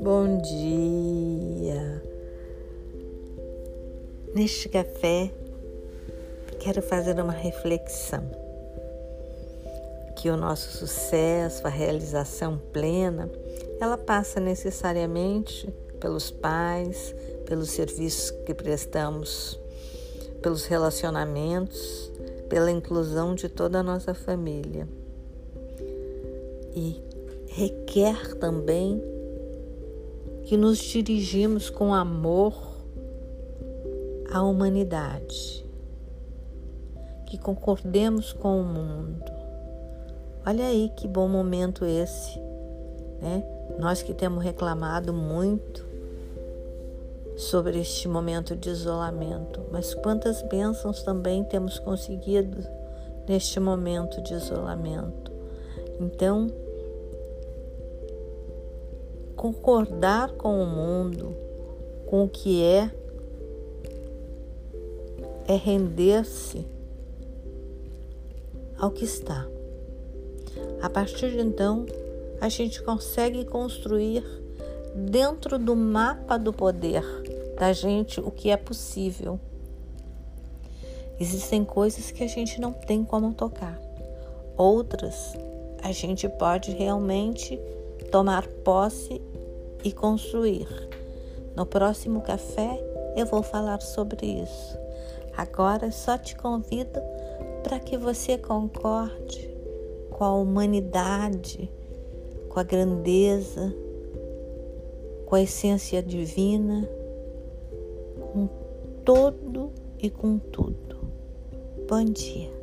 Bom dia! Neste café, quero fazer uma reflexão. Que o nosso sucesso, a realização plena, ela passa necessariamente pelos pais, pelos serviços que prestamos, pelos relacionamentos, pela inclusão de toda a nossa família. E requer também que nos dirigimos com amor à humanidade, que concordemos com o mundo. Olha aí que bom momento esse, né? Nós que temos reclamado muito sobre este momento de isolamento, mas quantas bênçãos também temos conseguido neste momento de isolamento. Então, concordar com o mundo, com o que é, é render-se ao que está. A partir de então, a gente consegue construir dentro do mapa do poder da gente o que é possível. Existem coisas que a gente não tem como tocar, outras a gente pode realmente tomar posse e construir. No próximo café eu vou falar sobre isso. Agora só te convido para que você concorde com a humanidade, com a grandeza, com a essência divina, com todo e com tudo. Bom dia.